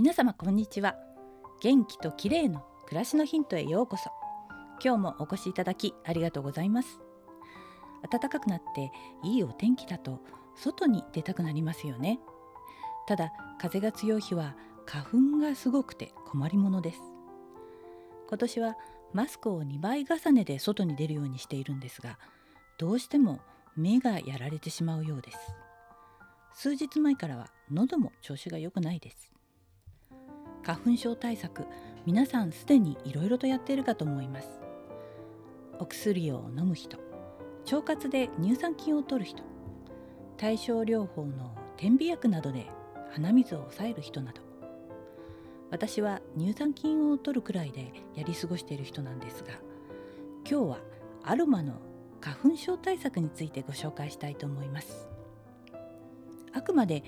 皆様こんにちは。元気と綺麗の暮らしのヒントへようこそ。今日もお越しいただきありがとうございます。暖かくなっていいお天気だと外に出たくなりますよね。ただ風が強い日は花粉がすごくて困りものです。今年はマスクを2倍重ねで外に出るようにしているんですがどうしても目がやられてしまうようです。数日前からは喉も調子が良くないです。花粉症対策皆さんすでにいろいろとやっているかと思います。お薬を飲む人腸活で乳酸菌を取る人対症療法の点鼻薬などで鼻水を抑える人など私は乳酸菌を取るくらいでやり過ごしている人なんですが今日はアロマの花粉症対策についてご紹介したいと思います。あくまで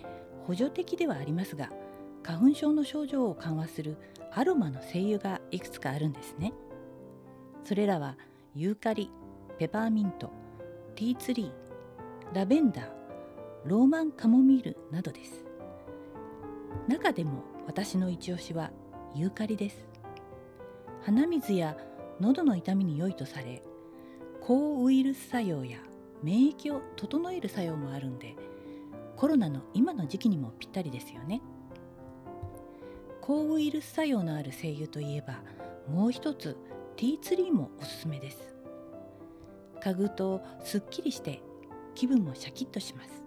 補助的ではありますが花粉症の症状を緩和するアロマの精油がいくつかあるんですね。それらはユーカリペパーミントティーツリーラベンダーローマンカモミールなどです。中でも私の一押しはユーカリです。鼻水や喉の痛みに良いとされ抗ウイルス作用や免疫を整える作用もあるんでコロナの今の時期にもぴったりですよね。抗ウイルス作用のある精油といえばもう一つティーツリーもおすすめです。嗅ぐとすっきりして気分もシャキッとします。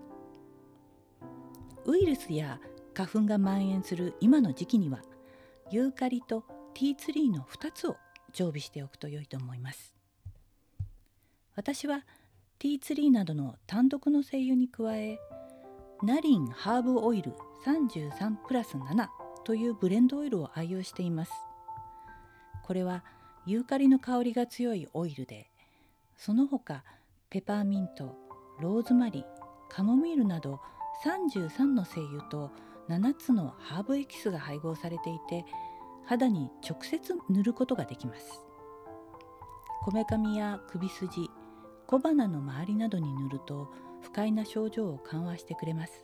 ウイルスや花粉が蔓延する今の時期にはユーカリとティーツリーの2つを常備しておくと良いと思います。私はティーツリーなどの単独の精油に加えナリンハーブオイル33プラス7というブレンドオイルを愛用しています。これはユーカリの香りが強いオイルでその他ペパーミントローズマリーカモミールなど33の精油と7つのハーブエキスが配合されていて肌に直接塗ることができます。こめかみや首筋小鼻の周りなどに塗ると不快な症状を緩和してくれます。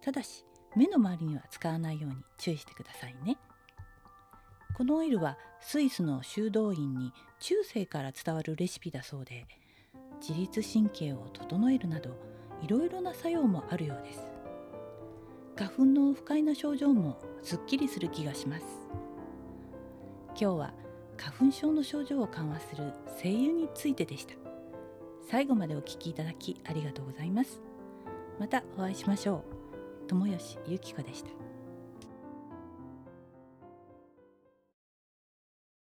ただし目の周りには使わないように注意してくださいね。このオイルはスイスの修道院に中世から伝わるレシピだそうで自律神経を整えるなどいろいろな作用もあるようです。花粉の不快な症状もすっきりする気がします。今日は花粉症の症状を緩和する精油についてでした。最後までお聞きいただきありがとうございます。またお会いしましょう。友吉ゆき子でした。